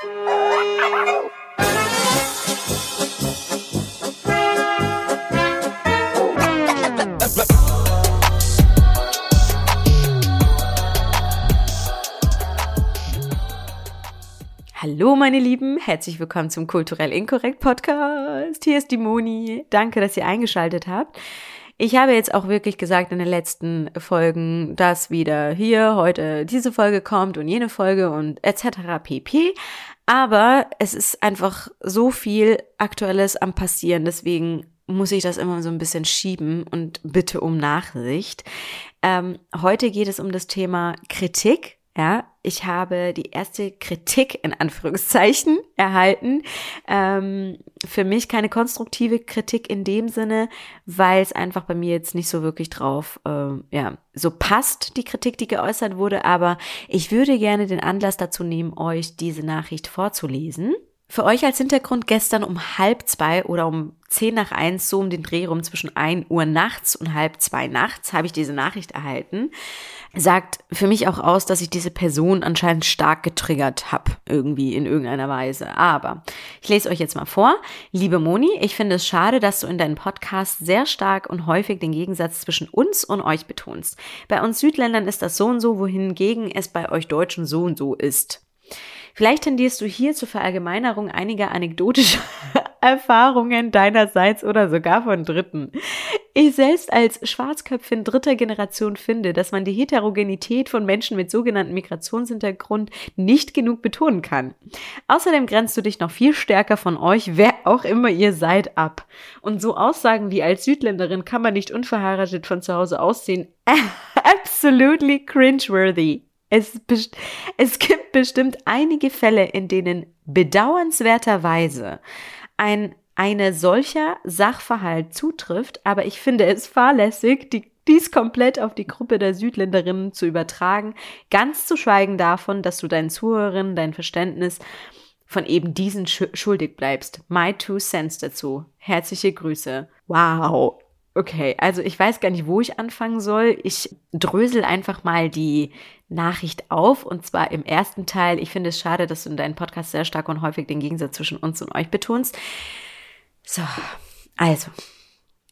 Hallo meine Lieben, herzlich willkommen zum Kulturell Inkorrekt Podcast. Hier ist die Moni. Danke, dass ihr eingeschaltet habt. Ich habe jetzt auch wirklich gesagt in den letzten Folgen, dass wieder hier heute diese Folge kommt und jene Folge und etc. pp. Aber es ist einfach so viel Aktuelles am passieren, deswegen muss ich das immer so ein bisschen schieben und bitte um Nachsicht. Ähm, heute geht es um das Thema Kritik ja, ich habe die erste Kritik in Anführungszeichen erhalten. Ähm, für mich keine konstruktive Kritik in dem Sinne, weil es einfach bei mir jetzt nicht so wirklich drauf, äh, ja, so passt die Kritik, die geäußert wurde. Aber ich würde gerne den Anlass dazu nehmen, euch diese Nachricht vorzulesen. Für euch als Hintergrund gestern um halb zwei oder um zehn nach eins, so um den Dreh rum zwischen ein Uhr nachts und halb zwei nachts, habe ich diese Nachricht erhalten. Sagt für mich auch aus, dass ich diese Person anscheinend stark getriggert habe, irgendwie in irgendeiner Weise. Aber ich lese euch jetzt mal vor. Liebe Moni, ich finde es schade, dass du in deinem Podcast sehr stark und häufig den Gegensatz zwischen uns und euch betonst. Bei uns Südländern ist das so und so, wohingegen es bei euch Deutschen so und so ist. Vielleicht tendierst du hier zur Verallgemeinerung einiger anekdotischer Erfahrungen deinerseits oder sogar von Dritten. Ich selbst als Schwarzköpfin dritter Generation finde, dass man die Heterogenität von Menschen mit sogenanntem Migrationshintergrund nicht genug betonen kann. Außerdem grenzt du dich noch viel stärker von euch, wer auch immer ihr seid, ab. Und so Aussagen wie als Südländerin kann man nicht unverheiratet von zu Hause aussehen, absolutely cringeworthy. Es, es gibt bestimmt einige Fälle, in denen bedauernswerterweise ein eine solcher Sachverhalt zutrifft, aber ich finde es fahrlässig, die, dies komplett auf die Gruppe der Südländerinnen zu übertragen, ganz zu schweigen davon, dass du deinen Zuhörerinnen dein Verständnis von eben diesen schuldig bleibst. My two cents dazu. Herzliche Grüße. Wow. Okay, also ich weiß gar nicht, wo ich anfangen soll. Ich drösel einfach mal die Nachricht auf und zwar im ersten Teil. Ich finde es schade, dass du in deinem Podcast sehr stark und häufig den Gegensatz zwischen uns und euch betonst. So, also,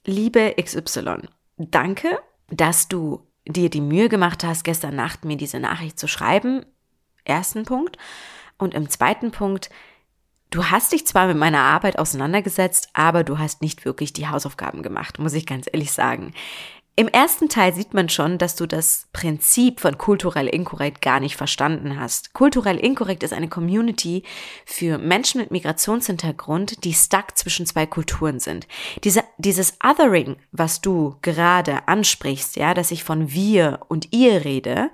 liebe XY, danke, dass du dir die Mühe gemacht hast, gestern Nacht mir diese Nachricht zu schreiben. Ersten Punkt. Und im zweiten Punkt, Du hast dich zwar mit meiner Arbeit auseinandergesetzt, aber du hast nicht wirklich die Hausaufgaben gemacht, muss ich ganz ehrlich sagen. Im ersten Teil sieht man schon, dass du das Prinzip von kulturell inkorrekt gar nicht verstanden hast. Kulturell inkorrekt ist eine Community für Menschen mit Migrationshintergrund, die stuck zwischen zwei Kulturen sind. Diese, dieses Othering, was du gerade ansprichst, ja, dass ich von wir und ihr rede,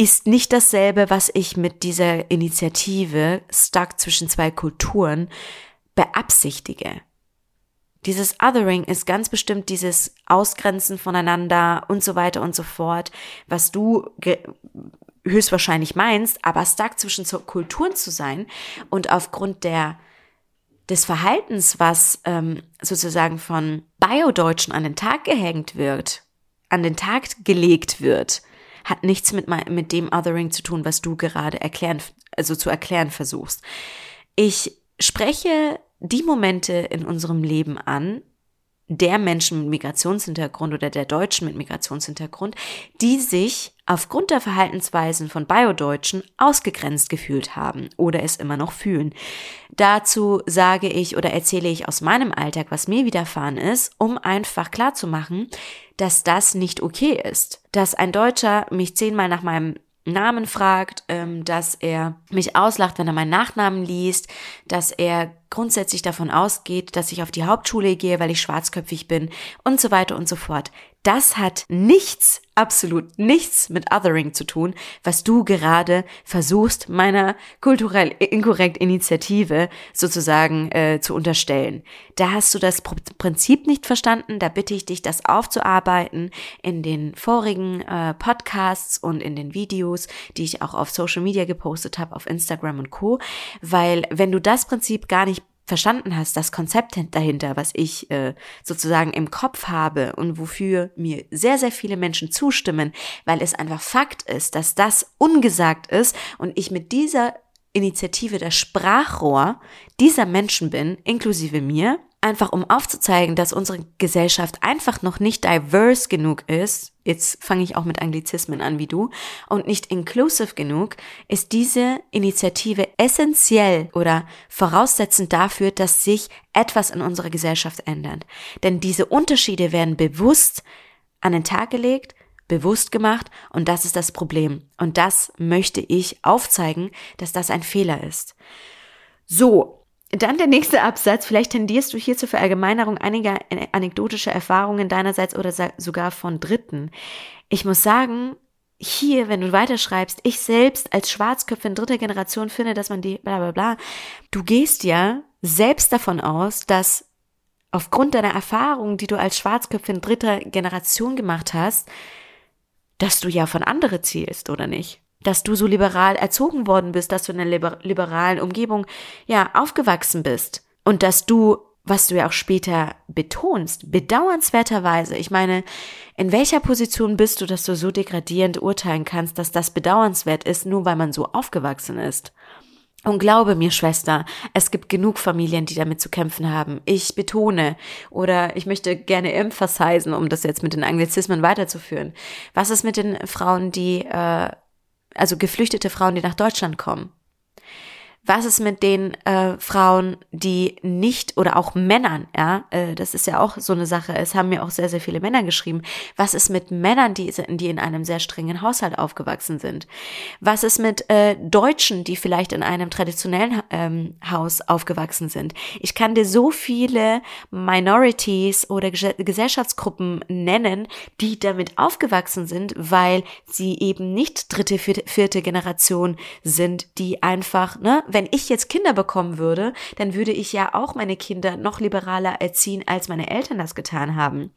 ist nicht dasselbe, was ich mit dieser Initiative Stuck zwischen zwei Kulturen beabsichtige. Dieses Othering ist ganz bestimmt dieses Ausgrenzen voneinander und so weiter und so fort, was du höchstwahrscheinlich meinst, aber stuck zwischen Kulturen zu sein und aufgrund der des Verhaltens, was ähm, sozusagen von Bio-Deutschen an den Tag gehängt wird, an den Tag gelegt wird, hat nichts mit, mit dem Othering zu tun, was du gerade erklären, also zu erklären versuchst. Ich spreche die Momente in unserem Leben an, der Menschen mit Migrationshintergrund oder der Deutschen mit Migrationshintergrund, die sich aufgrund der Verhaltensweisen von Biodeutschen ausgegrenzt gefühlt haben oder es immer noch fühlen. Dazu sage ich oder erzähle ich aus meinem Alltag, was mir widerfahren ist, um einfach klarzumachen, dass das nicht okay ist. Dass ein Deutscher mich zehnmal nach meinem Namen fragt, ähm, dass er mich auslacht, wenn er meinen Nachnamen liest, dass er grundsätzlich davon ausgeht, dass ich auf die Hauptschule gehe, weil ich schwarzköpfig bin und so weiter und so fort. Das hat nichts, absolut nichts mit Othering zu tun, was du gerade versuchst, meiner kulturell inkorrekt Initiative sozusagen äh, zu unterstellen. Da hast du das Prinzip nicht verstanden. Da bitte ich dich, das aufzuarbeiten in den vorigen äh, Podcasts und in den Videos, die ich auch auf Social Media gepostet habe, auf Instagram und Co. Weil wenn du das Prinzip gar nicht verstanden hast, das Konzept dahinter, was ich äh, sozusagen im Kopf habe und wofür mir sehr, sehr viele Menschen zustimmen, weil es einfach Fakt ist, dass das ungesagt ist und ich mit dieser Initiative das Sprachrohr dieser Menschen bin, inklusive mir, einfach um aufzuzeigen, dass unsere Gesellschaft einfach noch nicht diverse genug ist, jetzt fange ich auch mit Anglizismen an wie du, und nicht inclusive genug, ist diese Initiative essentiell oder voraussetzend dafür, dass sich etwas in unserer Gesellschaft ändert. Denn diese Unterschiede werden bewusst an den Tag gelegt, bewusst gemacht und das ist das Problem. Und das möchte ich aufzeigen, dass das ein Fehler ist. So, dann der nächste Absatz. Vielleicht tendierst du hier zur Verallgemeinerung einiger anekdotischer Erfahrungen deinerseits oder sogar von Dritten. Ich muss sagen, hier, wenn du weiterschreibst, ich selbst als Schwarzköpfin dritter Generation finde, dass man die bla bla bla, du gehst ja selbst davon aus, dass aufgrund deiner Erfahrungen, die du als Schwarzköpfin dritter Generation gemacht hast, dass du ja von andere zielst, oder nicht? Dass du so liberal erzogen worden bist, dass du in einer liber liberalen Umgebung ja aufgewachsen bist und dass du, was du ja auch später betonst, bedauernswerterweise, ich meine, in welcher Position bist du, dass du so degradierend urteilen kannst, dass das bedauernswert ist, nur weil man so aufgewachsen ist? Und glaube mir, Schwester, es gibt genug Familien, die damit zu kämpfen haben. Ich betone oder ich möchte gerne emphasizen, um das jetzt mit den Anglizismen weiterzuführen. Was ist mit den Frauen, die äh, also geflüchtete Frauen, die nach Deutschland kommen. Was ist mit den äh, Frauen, die nicht oder auch Männern, ja, äh, das ist ja auch so eine Sache. Es haben mir auch sehr, sehr viele Männer geschrieben. Was ist mit Männern, die, die in einem sehr strengen Haushalt aufgewachsen sind? Was ist mit äh, Deutschen, die vielleicht in einem traditionellen ähm, Haus aufgewachsen sind? Ich kann dir so viele Minorities oder Gesellschaftsgruppen nennen, die damit aufgewachsen sind, weil sie eben nicht dritte, vierte, vierte Generation sind, die einfach, ne, wenn ich jetzt Kinder bekommen würde, dann würde ich ja auch meine Kinder noch liberaler erziehen, als meine Eltern das getan haben.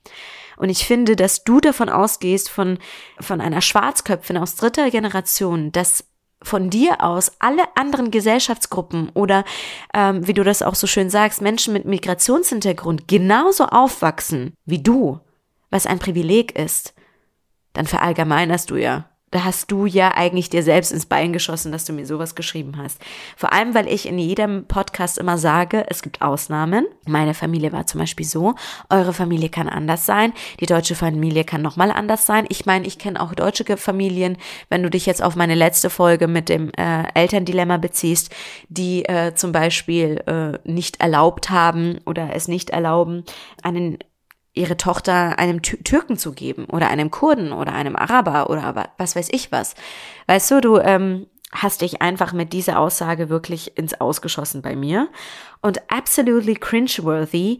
Und ich finde, dass du davon ausgehst, von, von einer Schwarzköpfin aus dritter Generation, dass von dir aus alle anderen Gesellschaftsgruppen oder, ähm, wie du das auch so schön sagst, Menschen mit Migrationshintergrund genauso aufwachsen wie du, was ein Privileg ist, dann verallgemeinerst du ja da hast du ja eigentlich dir selbst ins Bein geschossen, dass du mir sowas geschrieben hast. Vor allem, weil ich in jedem Podcast immer sage, es gibt Ausnahmen. Meine Familie war zum Beispiel so, eure Familie kann anders sein, die deutsche Familie kann nochmal anders sein. Ich meine, ich kenne auch deutsche Familien, wenn du dich jetzt auf meine letzte Folge mit dem äh, Elterndilemma beziehst, die äh, zum Beispiel äh, nicht erlaubt haben oder es nicht erlauben, einen ihre Tochter einem Türken zu geben oder einem Kurden oder einem Araber oder was weiß ich was. Weißt du, du ähm, hast dich einfach mit dieser Aussage wirklich ins Ausgeschossen bei mir. Und absolutely cringeworthy,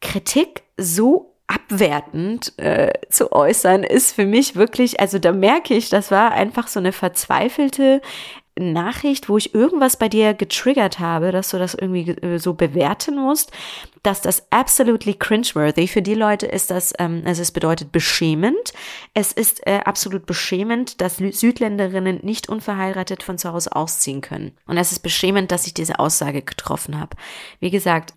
Kritik so abwertend äh, zu äußern, ist für mich wirklich, also da merke ich, das war einfach so eine verzweifelte Nachricht, wo ich irgendwas bei dir getriggert habe, dass du das irgendwie äh, so bewerten musst, dass das absolutely cringeworthy für die Leute ist das, ähm, also es bedeutet beschämend. Es ist äh, absolut beschämend, dass Südländerinnen nicht unverheiratet von zu Hause ausziehen können. Und es ist beschämend, dass ich diese Aussage getroffen habe. Wie gesagt,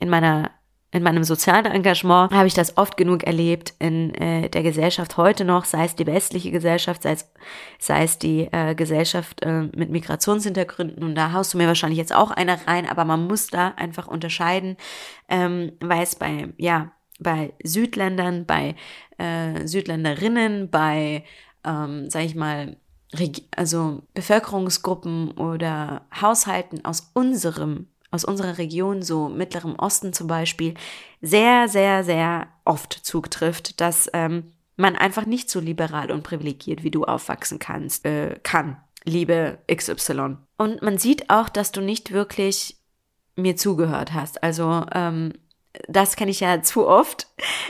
in meiner in meinem sozialen Engagement habe ich das oft genug erlebt in äh, der Gesellschaft heute noch, sei es die westliche Gesellschaft, sei es, sei es die äh, Gesellschaft äh, mit Migrationshintergründen. Und da haust du mir wahrscheinlich jetzt auch eine rein, aber man muss da einfach unterscheiden, ähm, weil es bei, ja, bei Südländern, bei äh, Südländerinnen, bei, ähm, sag ich mal, also Bevölkerungsgruppen oder Haushalten aus unserem aus unserer Region, so Mittlerem Osten zum Beispiel, sehr, sehr, sehr oft zutrifft, dass ähm, man einfach nicht so liberal und privilegiert wie du aufwachsen kannst, äh, kann, liebe XY. Und man sieht auch, dass du nicht wirklich mir zugehört hast. Also ähm, das kenne ich ja zu oft,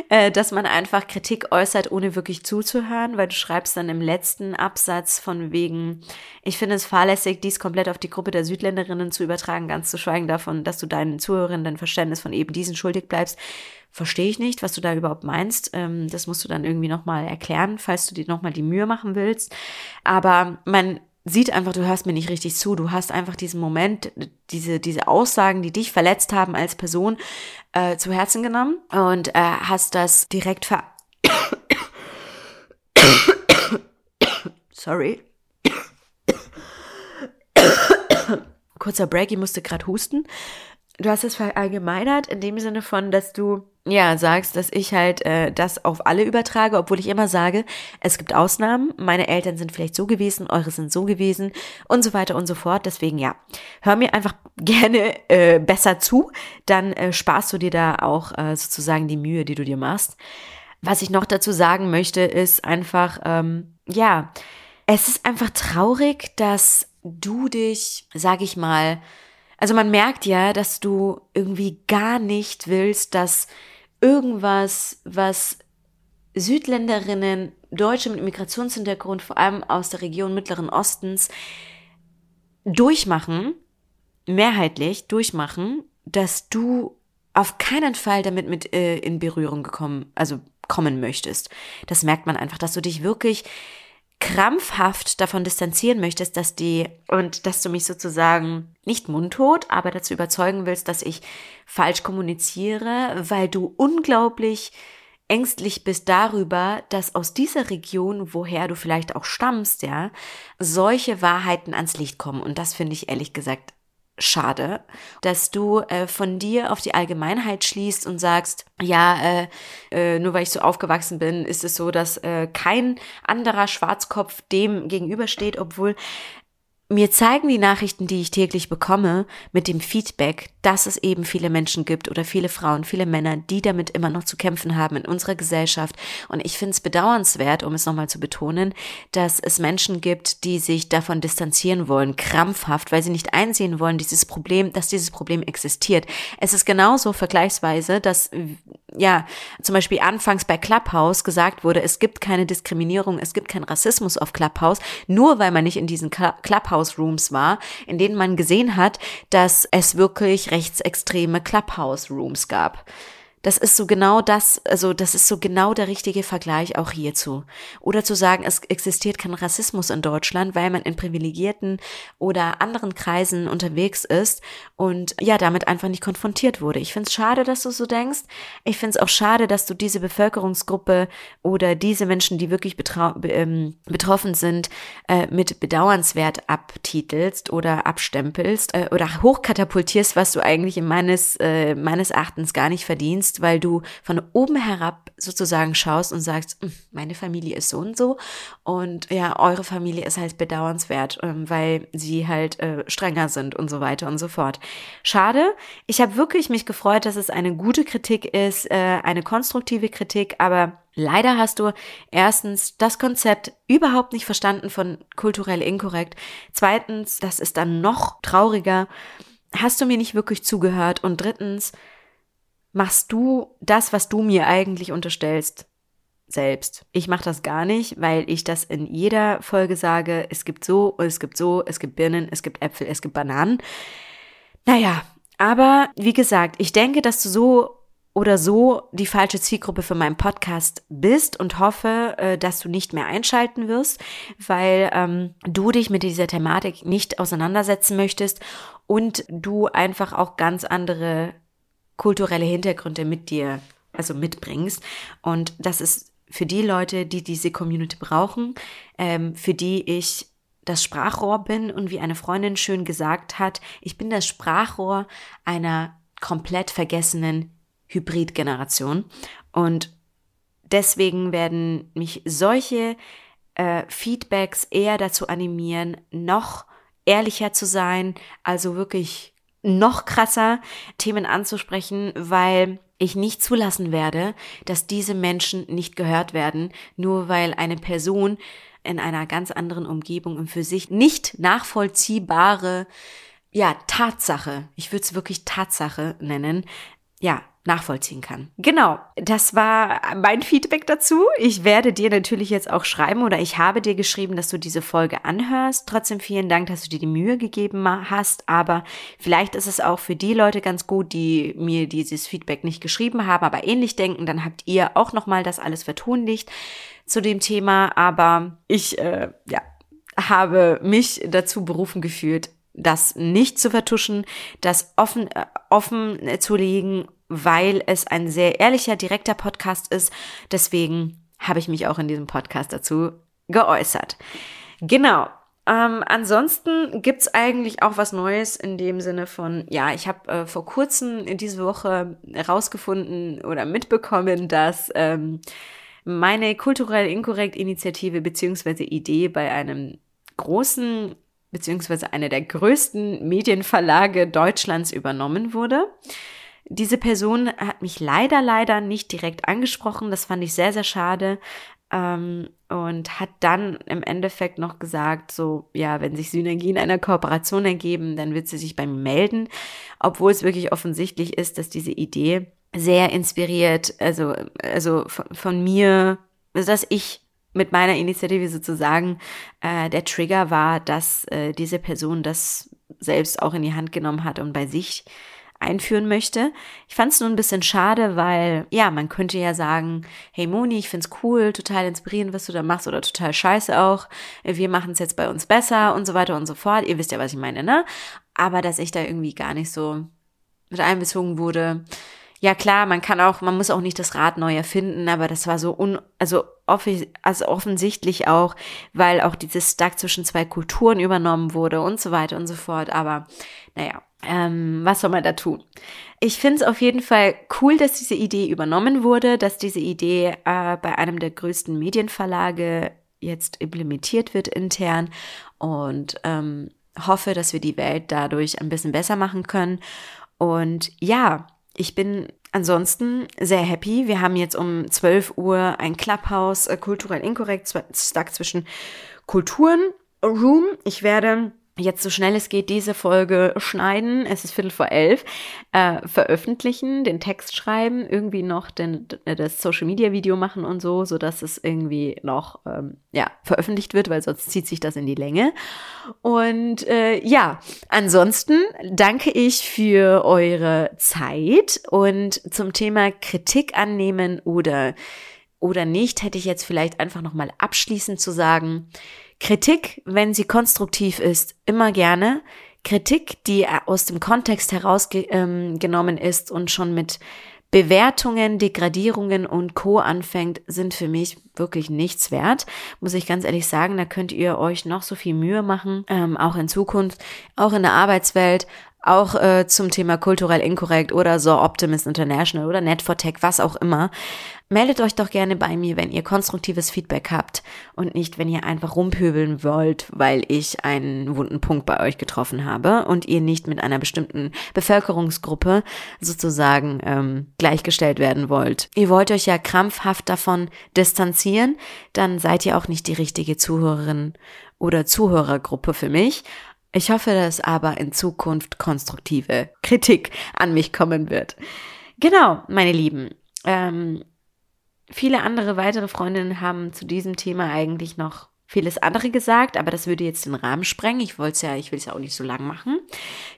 äh, dass man einfach Kritik äußert, ohne wirklich zuzuhören, weil du schreibst dann im letzten Absatz von wegen, ich finde es fahrlässig, dies komplett auf die Gruppe der Südländerinnen zu übertragen, ganz zu schweigen davon, dass du deinen Zuhörern dein Verständnis von eben diesen schuldig bleibst. Verstehe ich nicht, was du da überhaupt meinst. Ähm, das musst du dann irgendwie nochmal erklären, falls du dir nochmal die Mühe machen willst. Aber man sieht einfach, du hörst mir nicht richtig zu. Du hast einfach diesen Moment, diese, diese Aussagen, die dich verletzt haben als Person, äh, zu Herzen genommen und äh, hast das direkt ver... Sorry. kurzer Break, ich musste gerade husten. Du hast es verallgemeinert in dem Sinne von, dass du ja sagst, dass ich halt äh, das auf alle übertrage, obwohl ich immer sage, es gibt Ausnahmen. Meine Eltern sind vielleicht so gewesen, eure sind so gewesen und so weiter und so fort. Deswegen ja, hör mir einfach gerne äh, besser zu, dann äh, sparst du dir da auch äh, sozusagen die Mühe, die du dir machst. Was ich noch dazu sagen möchte, ist einfach, ähm, ja, es ist einfach traurig, dass du dich, sag ich mal, also man merkt ja, dass du irgendwie gar nicht willst, dass irgendwas, was Südländerinnen, Deutsche mit Migrationshintergrund, vor allem aus der Region Mittleren Ostens, durchmachen, mehrheitlich durchmachen, dass du auf keinen Fall damit mit äh, in Berührung gekommen, also kommen möchtest. Das merkt man einfach, dass du dich wirklich krampfhaft davon distanzieren möchtest, dass die und dass du mich sozusagen nicht mundtot, aber dazu überzeugen willst, dass ich falsch kommuniziere, weil du unglaublich ängstlich bist darüber, dass aus dieser Region, woher du vielleicht auch stammst, ja, solche Wahrheiten ans Licht kommen. Und das finde ich ehrlich gesagt schade, dass du äh, von dir auf die Allgemeinheit schließt und sagst, ja, äh, äh, nur weil ich so aufgewachsen bin, ist es so, dass äh, kein anderer Schwarzkopf dem gegenübersteht, obwohl mir zeigen die Nachrichten, die ich täglich bekomme, mit dem Feedback, dass es eben viele Menschen gibt oder viele Frauen, viele Männer, die damit immer noch zu kämpfen haben in unserer Gesellschaft. Und ich finde es bedauernswert, um es nochmal zu betonen, dass es Menschen gibt, die sich davon distanzieren wollen, krampfhaft, weil sie nicht einsehen wollen, dieses Problem, dass dieses Problem existiert. Es ist genauso vergleichsweise, dass ja, zum Beispiel anfangs bei Clubhouse gesagt wurde, es gibt keine Diskriminierung, es gibt keinen Rassismus auf Clubhouse, nur weil man nicht in diesen Clubhouse Rooms war, in denen man gesehen hat, dass es wirklich rechtsextreme Clubhouse Rooms gab. Das ist so genau das, also das ist so genau der richtige Vergleich auch hierzu. Oder zu sagen, es existiert kein Rassismus in Deutschland, weil man in privilegierten oder anderen Kreisen unterwegs ist und ja, damit einfach nicht konfrontiert wurde. Ich finde es schade, dass du so denkst. Ich finde es auch schade, dass du diese Bevölkerungsgruppe oder diese Menschen, die wirklich ähm, betroffen sind, äh, mit bedauernswert abtitelst oder abstempelst äh, oder hochkatapultierst, was du eigentlich in meines, äh, meines Erachtens gar nicht verdienst weil du von oben herab sozusagen schaust und sagst, hm, meine Familie ist so und so und ja, eure Familie ist halt bedauernswert, ähm, weil sie halt äh, strenger sind und so weiter und so fort. Schade. Ich habe wirklich mich gefreut, dass es eine gute Kritik ist, äh, eine konstruktive Kritik, aber Leider hast du erstens das Konzept überhaupt nicht verstanden von kulturell inkorrekt. Zweitens, das ist dann noch trauriger, hast du mir nicht wirklich zugehört. Und drittens, machst du das, was du mir eigentlich unterstellst, selbst. Ich mache das gar nicht, weil ich das in jeder Folge sage, es gibt so, es gibt so, es gibt Birnen, es gibt Äpfel, es gibt Bananen. Naja, aber wie gesagt, ich denke, dass du so oder so die falsche Zielgruppe für meinen Podcast bist und hoffe, äh, dass du nicht mehr einschalten wirst, weil ähm, du dich mit dieser Thematik nicht auseinandersetzen möchtest und du einfach auch ganz andere kulturelle Hintergründe mit dir, also mitbringst. Und das ist für die Leute, die diese Community brauchen, ähm, für die ich das Sprachrohr bin und wie eine Freundin schön gesagt hat, ich bin das Sprachrohr einer komplett vergessenen Hybridgeneration. Und deswegen werden mich solche äh, Feedbacks eher dazu animieren, noch ehrlicher zu sein, also wirklich noch krasser Themen anzusprechen, weil ich nicht zulassen werde, dass diese Menschen nicht gehört werden, nur weil eine Person in einer ganz anderen Umgebung und für sich nicht nachvollziehbare ja, Tatsache, ich würde es wirklich Tatsache nennen, ja, nachvollziehen kann. Genau, das war mein Feedback dazu. Ich werde dir natürlich jetzt auch schreiben oder ich habe dir geschrieben, dass du diese Folge anhörst. Trotzdem vielen Dank, dass du dir die Mühe gegeben hast. Aber vielleicht ist es auch für die Leute ganz gut, die mir dieses Feedback nicht geschrieben haben, aber ähnlich denken. Dann habt ihr auch nochmal das alles vertonlicht zu dem Thema. Aber ich, äh, ja, habe mich dazu berufen gefühlt, das nicht zu vertuschen, das offen, äh, offen zu legen weil es ein sehr ehrlicher, direkter Podcast ist. Deswegen habe ich mich auch in diesem Podcast dazu geäußert. Genau. Ähm, ansonsten gibt's eigentlich auch was Neues in dem Sinne von, ja, ich habe äh, vor kurzem in diese Woche herausgefunden oder mitbekommen, dass ähm, meine kulturell inkorrekt Initiative beziehungsweise Idee bei einem großen beziehungsweise einer der größten Medienverlage Deutschlands übernommen wurde. Diese Person hat mich leider, leider nicht direkt angesprochen. Das fand ich sehr, sehr schade ähm, und hat dann im Endeffekt noch gesagt, so, ja, wenn sich Synergien einer Kooperation ergeben, dann wird sie sich bei mir melden, obwohl es wirklich offensichtlich ist, dass diese Idee sehr inspiriert, also, also von, von mir, also dass ich mit meiner Initiative sozusagen äh, der Trigger war, dass äh, diese Person das selbst auch in die Hand genommen hat und bei sich einführen möchte. Ich fand es nur ein bisschen schade, weil, ja, man könnte ja sagen, hey Moni, ich find's cool, total inspirierend, was du da machst oder total scheiße auch. Wir machen es jetzt bei uns besser und so weiter und so fort. Ihr wisst ja, was ich meine, ne? Aber dass ich da irgendwie gar nicht so mit einbezogen wurde. Ja klar, man kann auch, man muss auch nicht das Rad neu erfinden, aber das war so un, also, offi also offensichtlich auch, weil auch dieses Stuck zwischen zwei Kulturen übernommen wurde und so weiter und so fort. Aber naja, ähm, was soll man da tun? Ich finde es auf jeden Fall cool, dass diese Idee übernommen wurde, dass diese Idee äh, bei einem der größten Medienverlage jetzt implementiert wird intern und ähm, hoffe, dass wir die Welt dadurch ein bisschen besser machen können. Und ja, ich bin ansonsten sehr happy. Wir haben jetzt um 12 Uhr ein Clubhouse, äh, kulturell inkorrekt, stuck zwischen Kulturen Room. Ich werde jetzt so schnell es geht diese Folge schneiden, es ist Viertel vor elf, äh, veröffentlichen, den Text schreiben, irgendwie noch den, das Social Media Video machen und so, so dass es irgendwie noch ähm, ja veröffentlicht wird, weil sonst zieht sich das in die Länge. Und äh, ja, ansonsten danke ich für eure Zeit und zum Thema Kritik annehmen oder oder nicht, hätte ich jetzt vielleicht einfach noch mal abschließend zu sagen Kritik, wenn sie konstruktiv ist, immer gerne. Kritik, die aus dem Kontext herausgenommen ähm, ist und schon mit Bewertungen, Degradierungen und Co. anfängt, sind für mich wirklich nichts wert, muss ich ganz ehrlich sagen. Da könnt ihr euch noch so viel Mühe machen, ähm, auch in Zukunft, auch in der Arbeitswelt, auch äh, zum Thema kulturell inkorrekt oder so Optimist International oder net tech was auch immer. Meldet euch doch gerne bei mir, wenn ihr konstruktives Feedback habt und nicht, wenn ihr einfach rumpöbeln wollt, weil ich einen wunden Punkt bei euch getroffen habe und ihr nicht mit einer bestimmten Bevölkerungsgruppe sozusagen ähm, gleichgestellt werden wollt. Ihr wollt euch ja krampfhaft davon distanzieren, dann seid ihr auch nicht die richtige Zuhörerin oder Zuhörergruppe für mich. Ich hoffe, dass aber in Zukunft konstruktive Kritik an mich kommen wird. Genau, meine Lieben. Ähm, Viele andere weitere Freundinnen haben zu diesem Thema eigentlich noch vieles andere gesagt, aber das würde jetzt den Rahmen sprengen. Ich wollte ja, ich will es ja auch nicht so lang machen.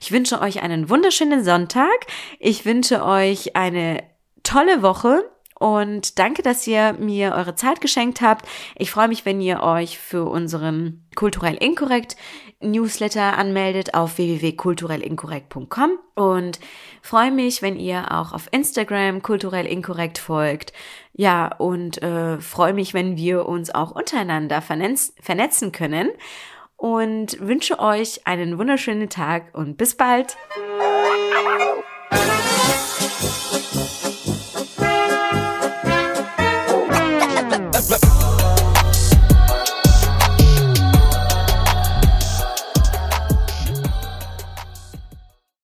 Ich wünsche euch einen wunderschönen Sonntag. Ich wünsche euch eine tolle Woche und danke, dass ihr mir eure Zeit geschenkt habt. Ich freue mich, wenn ihr euch für unseren kulturell inkorrekt Newsletter anmeldet auf www.kulturellinkorrekt.com und freue mich, wenn ihr auch auf Instagram kulturell inkorrekt folgt. Ja, und äh, freue mich, wenn wir uns auch untereinander vernetzen können und wünsche euch einen wunderschönen Tag und bis bald.